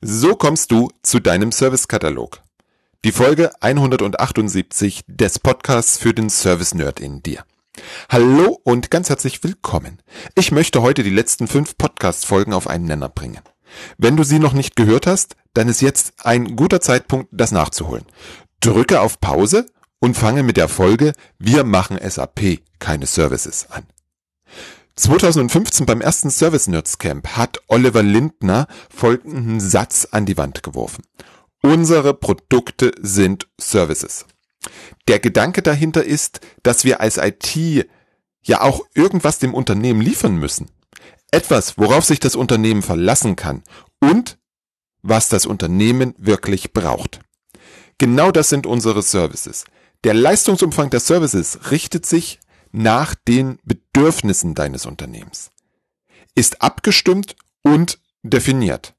So kommst du zu deinem Servicekatalog. Die Folge 178 des Podcasts für den Service Nerd in dir. Hallo und ganz herzlich willkommen. Ich möchte heute die letzten fünf Podcast-Folgen auf einen Nenner bringen. Wenn du sie noch nicht gehört hast, dann ist jetzt ein guter Zeitpunkt, das nachzuholen. Drücke auf Pause und fange mit der Folge Wir machen SAP, keine Services an. 2015 beim ersten Service Nerds Camp hat Oliver Lindner folgenden Satz an die Wand geworfen. Unsere Produkte sind Services. Der Gedanke dahinter ist, dass wir als IT ja auch irgendwas dem Unternehmen liefern müssen. Etwas, worauf sich das Unternehmen verlassen kann und was das Unternehmen wirklich braucht. Genau das sind unsere Services. Der Leistungsumfang der Services richtet sich nach den Bedürfnissen deines Unternehmens, ist abgestimmt und definiert.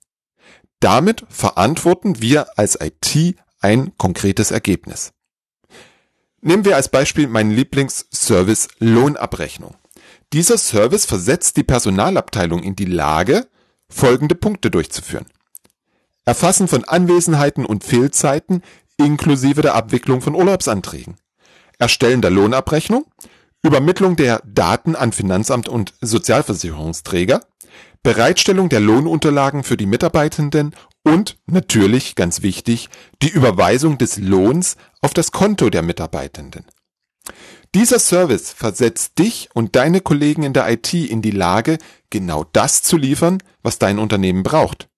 Damit verantworten wir als IT ein konkretes Ergebnis. Nehmen wir als Beispiel meinen Lieblingsservice Lohnabrechnung. Dieser Service versetzt die Personalabteilung in die Lage, folgende Punkte durchzuführen. Erfassen von Anwesenheiten und Fehlzeiten inklusive der Abwicklung von Urlaubsanträgen. Erstellen der Lohnabrechnung, Übermittlung der Daten an Finanzamt und Sozialversicherungsträger, Bereitstellung der Lohnunterlagen für die Mitarbeitenden und natürlich, ganz wichtig, die Überweisung des Lohns auf das Konto der Mitarbeitenden. Dieser Service versetzt dich und deine Kollegen in der IT in die Lage, genau das zu liefern, was dein Unternehmen braucht.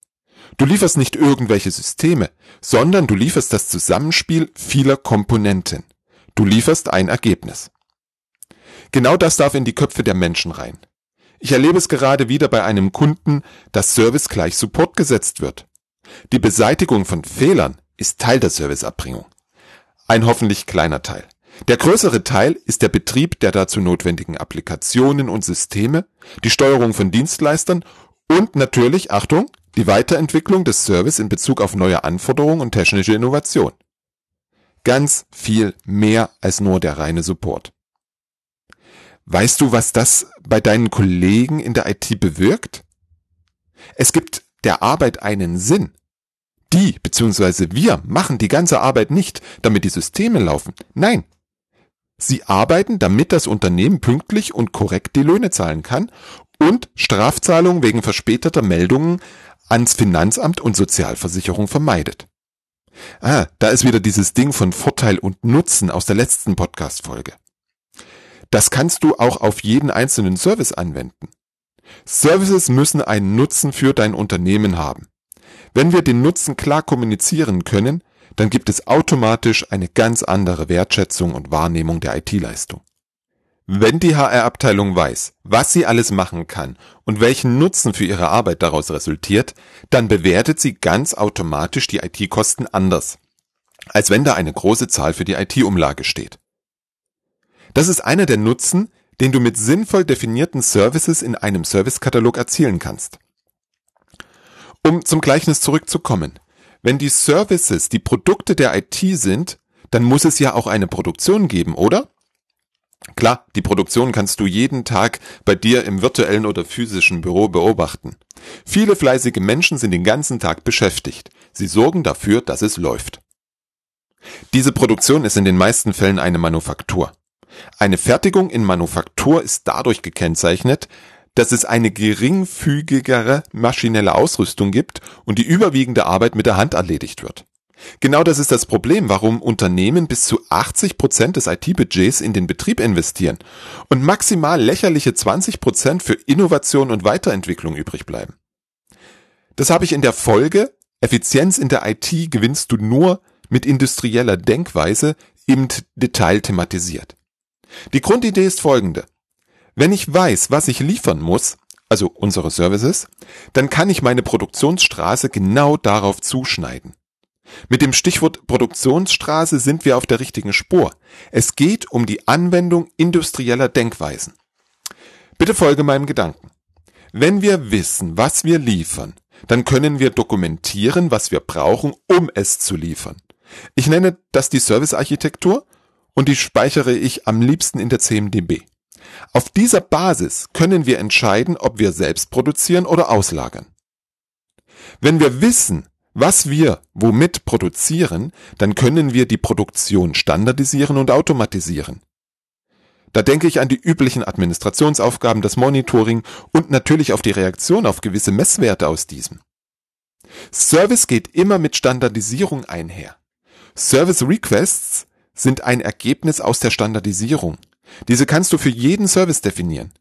Du lieferst nicht irgendwelche Systeme, sondern du lieferst das Zusammenspiel vieler Komponenten. Du lieferst ein Ergebnis. Genau das darf in die Köpfe der Menschen rein. Ich erlebe es gerade wieder bei einem Kunden, dass Service gleich Support gesetzt wird. Die Beseitigung von Fehlern ist Teil der Serviceabbringung. Ein hoffentlich kleiner Teil. Der größere Teil ist der Betrieb der dazu notwendigen Applikationen und Systeme, die Steuerung von Dienstleistern und natürlich, Achtung, die Weiterentwicklung des Service in Bezug auf neue Anforderungen und technische Innovation. Ganz viel mehr als nur der reine Support. Weißt du, was das bei deinen Kollegen in der IT bewirkt? Es gibt der Arbeit einen Sinn. Die bzw. wir machen die ganze Arbeit nicht, damit die Systeme laufen. Nein. Sie arbeiten, damit das Unternehmen pünktlich und korrekt die Löhne zahlen kann und Strafzahlungen wegen verspäteter Meldungen ans Finanzamt und Sozialversicherung vermeidet. Ah, da ist wieder dieses Ding von Vorteil und Nutzen aus der letzten Podcast-Folge. Das kannst du auch auf jeden einzelnen Service anwenden. Services müssen einen Nutzen für dein Unternehmen haben. Wenn wir den Nutzen klar kommunizieren können, dann gibt es automatisch eine ganz andere Wertschätzung und Wahrnehmung der IT-Leistung. Wenn die HR-Abteilung weiß, was sie alles machen kann und welchen Nutzen für ihre Arbeit daraus resultiert, dann bewertet sie ganz automatisch die IT-Kosten anders, als wenn da eine große Zahl für die IT-Umlage steht. Das ist einer der Nutzen, den du mit sinnvoll definierten Services in einem Servicekatalog erzielen kannst. Um zum Gleichnis zurückzukommen. Wenn die Services die Produkte der IT sind, dann muss es ja auch eine Produktion geben, oder? Klar, die Produktion kannst du jeden Tag bei dir im virtuellen oder physischen Büro beobachten. Viele fleißige Menschen sind den ganzen Tag beschäftigt. Sie sorgen dafür, dass es läuft. Diese Produktion ist in den meisten Fällen eine Manufaktur. Eine Fertigung in Manufaktur ist dadurch gekennzeichnet, dass es eine geringfügigere maschinelle Ausrüstung gibt und die überwiegende Arbeit mit der Hand erledigt wird. Genau das ist das Problem, warum Unternehmen bis zu 80 Prozent des IT-Budgets in den Betrieb investieren und maximal lächerliche 20 Prozent für Innovation und Weiterentwicklung übrig bleiben. Das habe ich in der Folge Effizienz in der IT gewinnst du nur mit industrieller Denkweise im Detail thematisiert. Die Grundidee ist folgende. Wenn ich weiß, was ich liefern muss, also unsere Services, dann kann ich meine Produktionsstraße genau darauf zuschneiden. Mit dem Stichwort Produktionsstraße sind wir auf der richtigen Spur. Es geht um die Anwendung industrieller Denkweisen. Bitte folge meinem Gedanken. Wenn wir wissen, was wir liefern, dann können wir dokumentieren, was wir brauchen, um es zu liefern. Ich nenne das die Servicearchitektur und die speichere ich am liebsten in der CMDB. Auf dieser Basis können wir entscheiden, ob wir selbst produzieren oder auslagern. Wenn wir wissen, was wir womit produzieren, dann können wir die Produktion standardisieren und automatisieren. Da denke ich an die üblichen Administrationsaufgaben, das Monitoring und natürlich auf die Reaktion auf gewisse Messwerte aus diesem. Service geht immer mit Standardisierung einher. Service Requests sind ein Ergebnis aus der Standardisierung. Diese kannst du für jeden Service definieren.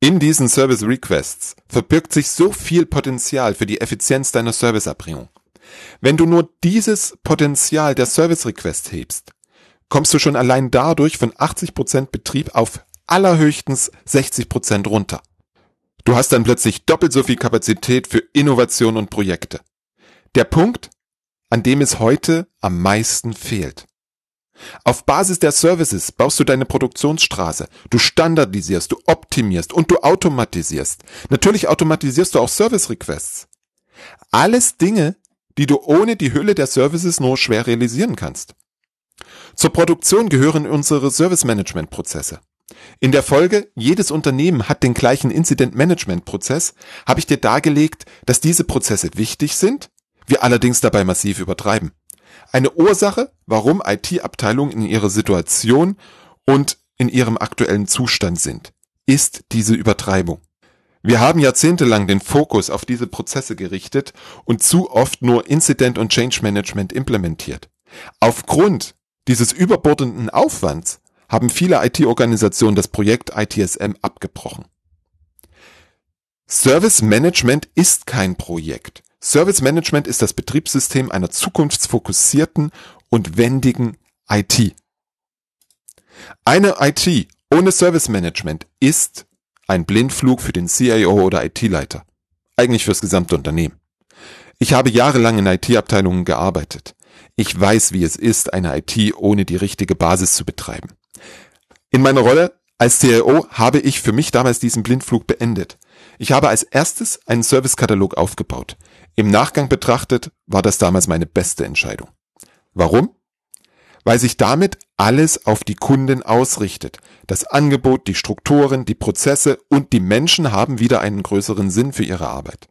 In diesen Service Requests verbirgt sich so viel Potenzial für die Effizienz deiner Serviceerbringung. Wenn du nur dieses Potenzial der Service Request hebst, kommst du schon allein dadurch von 80% Betrieb auf allerhöchstens 60% runter. Du hast dann plötzlich doppelt so viel Kapazität für Innovation und Projekte. Der Punkt, an dem es heute am meisten fehlt. Auf Basis der Services baust du deine Produktionsstraße. Du standardisierst, du optimierst und du automatisierst. Natürlich automatisierst du auch Service Requests. Alles Dinge, die du ohne die Hülle der Services nur schwer realisieren kannst. Zur Produktion gehören unsere Service Management Prozesse. In der Folge, jedes Unternehmen hat den gleichen Incident Management Prozess, habe ich dir dargelegt, dass diese Prozesse wichtig sind, wir allerdings dabei massiv übertreiben. Eine Ursache, warum IT-Abteilungen in ihrer Situation und in ihrem aktuellen Zustand sind, ist diese Übertreibung. Wir haben jahrzehntelang den Fokus auf diese Prozesse gerichtet und zu oft nur Incident und Change Management implementiert. Aufgrund dieses überbordenden Aufwands haben viele IT-Organisationen das Projekt ITSM abgebrochen. Service Management ist kein Projekt. Service Management ist das Betriebssystem einer zukunftsfokussierten und wendigen IT. Eine IT ohne Service Management ist ein Blindflug für den CIO oder IT-Leiter. Eigentlich fürs gesamte Unternehmen. Ich habe jahrelang in IT-Abteilungen gearbeitet. Ich weiß, wie es ist, eine IT ohne die richtige Basis zu betreiben. In meiner Rolle als CIO habe ich für mich damals diesen Blindflug beendet. Ich habe als erstes einen Servicekatalog aufgebaut. Im Nachgang betrachtet war das damals meine beste Entscheidung. Warum? Weil sich damit alles auf die Kunden ausrichtet. Das Angebot, die Strukturen, die Prozesse und die Menschen haben wieder einen größeren Sinn für ihre Arbeit.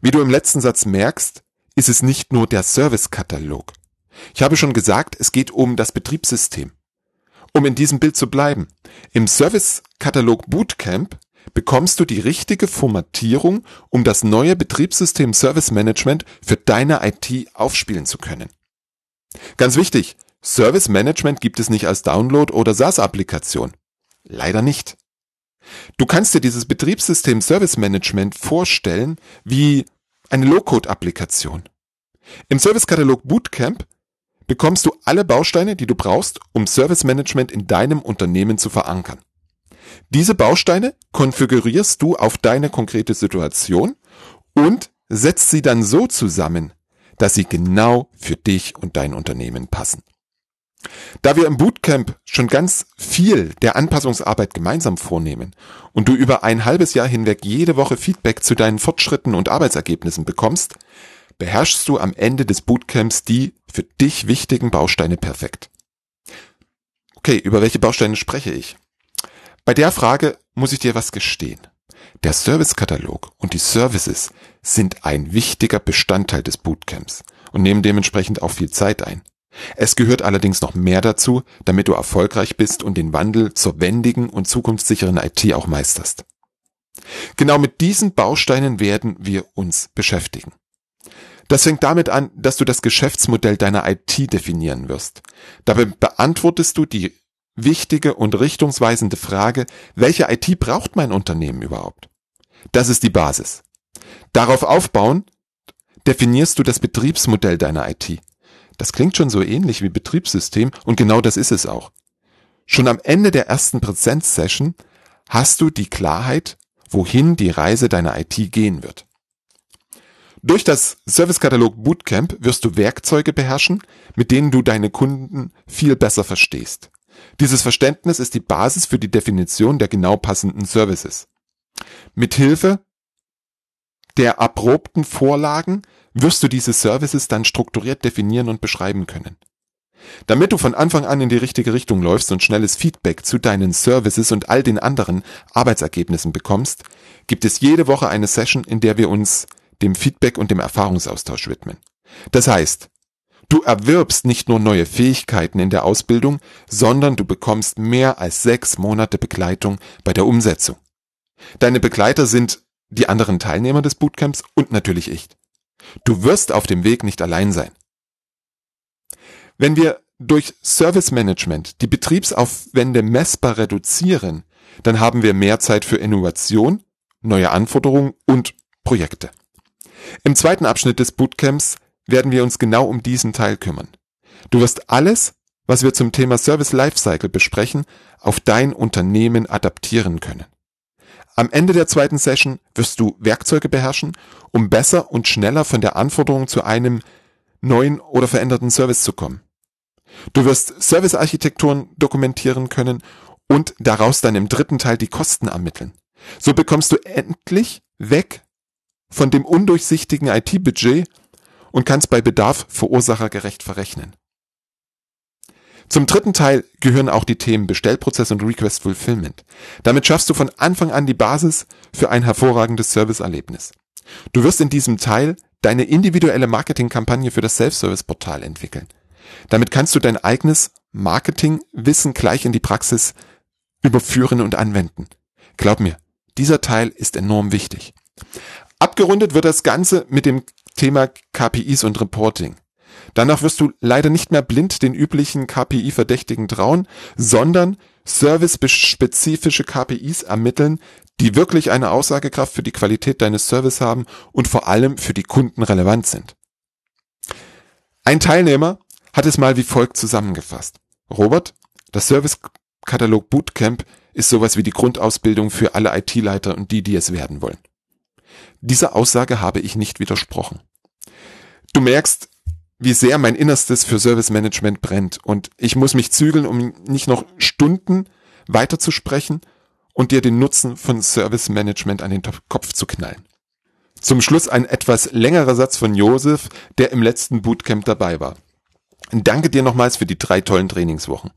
Wie du im letzten Satz merkst, ist es nicht nur der Servicekatalog. Ich habe schon gesagt, es geht um das Betriebssystem. Um in diesem Bild zu bleiben. Im Servicekatalog Bootcamp bekommst du die richtige Formatierung, um das neue Betriebssystem Service Management für deine IT aufspielen zu können. Ganz wichtig, Service Management gibt es nicht als Download oder SaaS-Applikation. Leider nicht. Du kannst dir dieses Betriebssystem Service Management vorstellen wie eine Low-Code-Applikation. Im Service-Katalog Bootcamp bekommst du alle Bausteine, die du brauchst, um Service Management in deinem Unternehmen zu verankern. Diese Bausteine konfigurierst du auf deine konkrete Situation und setzt sie dann so zusammen, dass sie genau für dich und dein Unternehmen passen. Da wir im Bootcamp schon ganz viel der Anpassungsarbeit gemeinsam vornehmen und du über ein halbes Jahr hinweg jede Woche Feedback zu deinen Fortschritten und Arbeitsergebnissen bekommst, beherrschst du am Ende des Bootcamps die für dich wichtigen Bausteine perfekt. Okay, über welche Bausteine spreche ich? Bei der Frage muss ich dir was gestehen. Der Servicekatalog und die Services sind ein wichtiger Bestandteil des Bootcamps und nehmen dementsprechend auch viel Zeit ein. Es gehört allerdings noch mehr dazu, damit du erfolgreich bist und den Wandel zur wendigen und zukunftssicheren IT auch meisterst. Genau mit diesen Bausteinen werden wir uns beschäftigen. Das fängt damit an, dass du das Geschäftsmodell deiner IT definieren wirst. Dabei beantwortest du die wichtige und richtungsweisende Frage, welche IT braucht mein Unternehmen überhaupt? Das ist die Basis. Darauf aufbauen, definierst du das Betriebsmodell deiner IT. Das klingt schon so ähnlich wie Betriebssystem und genau das ist es auch. Schon am Ende der ersten Präsenzsession hast du die Klarheit, wohin die Reise deiner IT gehen wird. Durch das Servicekatalog Bootcamp wirst du Werkzeuge beherrschen, mit denen du deine Kunden viel besser verstehst. Dieses Verständnis ist die Basis für die Definition der genau passenden Services. Mithilfe der erprobten Vorlagen wirst du diese Services dann strukturiert definieren und beschreiben können. Damit du von Anfang an in die richtige Richtung läufst und schnelles Feedback zu deinen Services und all den anderen Arbeitsergebnissen bekommst, gibt es jede Woche eine Session, in der wir uns dem Feedback und dem Erfahrungsaustausch widmen. Das heißt, du erwirbst nicht nur neue Fähigkeiten in der Ausbildung, sondern du bekommst mehr als sechs Monate Begleitung bei der Umsetzung. Deine Begleiter sind die anderen Teilnehmer des Bootcamps und natürlich ich. Du wirst auf dem Weg nicht allein sein. Wenn wir durch Service Management die Betriebsaufwände messbar reduzieren, dann haben wir mehr Zeit für Innovation, neue Anforderungen und Projekte. Im zweiten Abschnitt des Bootcamps werden wir uns genau um diesen Teil kümmern. Du wirst alles, was wir zum Thema Service Lifecycle besprechen, auf dein Unternehmen adaptieren können. Am Ende der zweiten Session wirst du Werkzeuge beherrschen, um besser und schneller von der Anforderung zu einem neuen oder veränderten Service zu kommen. Du wirst Servicearchitekturen dokumentieren können und daraus dann im dritten Teil die Kosten ermitteln. So bekommst du endlich weg von dem undurchsichtigen IT-Budget und kannst bei Bedarf verursachergerecht verrechnen. Zum dritten Teil gehören auch die Themen Bestellprozess und Request Fulfillment. Damit schaffst du von Anfang an die Basis für ein hervorragendes Serviceerlebnis. Du wirst in diesem Teil deine individuelle Marketingkampagne für das Self-Service-Portal entwickeln. Damit kannst du dein eigenes Marketingwissen gleich in die Praxis überführen und anwenden. Glaub mir, dieser Teil ist enorm wichtig. Abgerundet wird das Ganze mit dem Thema KPIs und Reporting. Danach wirst du leider nicht mehr blind den üblichen KPI-Verdächtigen trauen, sondern service-spezifische KPIs ermitteln, die wirklich eine Aussagekraft für die Qualität deines Service haben und vor allem für die Kunden relevant sind. Ein Teilnehmer hat es mal wie folgt zusammengefasst. Robert, das Service-Katalog Bootcamp ist sowas wie die Grundausbildung für alle IT-Leiter und die, die es werden wollen. Dieser Aussage habe ich nicht widersprochen. Du merkst, wie sehr mein Innerstes für Service Management brennt und ich muss mich zügeln, um nicht noch Stunden weiterzusprechen und dir den Nutzen von Service Management an den Kopf zu knallen. Zum Schluss ein etwas längerer Satz von Josef, der im letzten Bootcamp dabei war. Danke dir nochmals für die drei tollen Trainingswochen.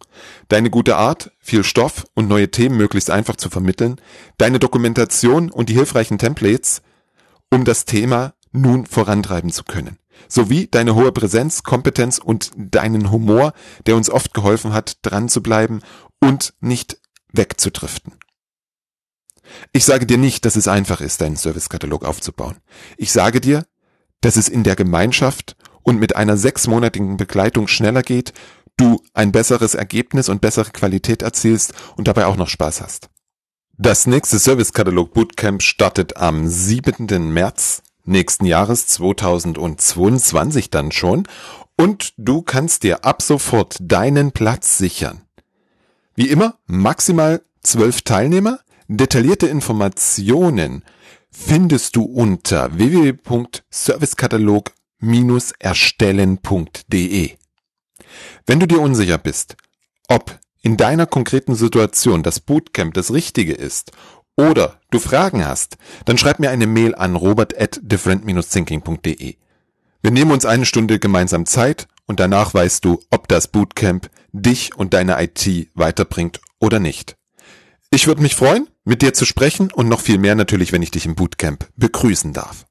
Deine gute Art, viel Stoff und neue Themen möglichst einfach zu vermitteln, deine Dokumentation und die hilfreichen Templates, um das Thema nun vorantreiben zu können. Sowie deine hohe Präsenz, Kompetenz und deinen Humor, der uns oft geholfen hat, dran zu bleiben und nicht wegzudriften. Ich sage dir nicht, dass es einfach ist, deinen Servicekatalog aufzubauen. Ich sage dir, dass es in der Gemeinschaft und mit einer sechsmonatigen Begleitung schneller geht, du ein besseres Ergebnis und bessere Qualität erzielst und dabei auch noch Spaß hast. Das nächste Servicekatalog Bootcamp startet am 7. März nächsten Jahres 2022 dann schon und du kannst dir ab sofort deinen Platz sichern. Wie immer maximal zwölf Teilnehmer. Detaillierte Informationen findest du unter www.servicekatalog erstellen.de. Wenn du dir unsicher bist, ob in deiner konkreten Situation das Bootcamp das Richtige ist oder du Fragen hast, dann schreib mir eine Mail an robert at different-thinking.de. Wir nehmen uns eine Stunde gemeinsam Zeit und danach weißt du, ob das Bootcamp dich und deine IT weiterbringt oder nicht. Ich würde mich freuen, mit dir zu sprechen und noch viel mehr natürlich, wenn ich dich im Bootcamp begrüßen darf.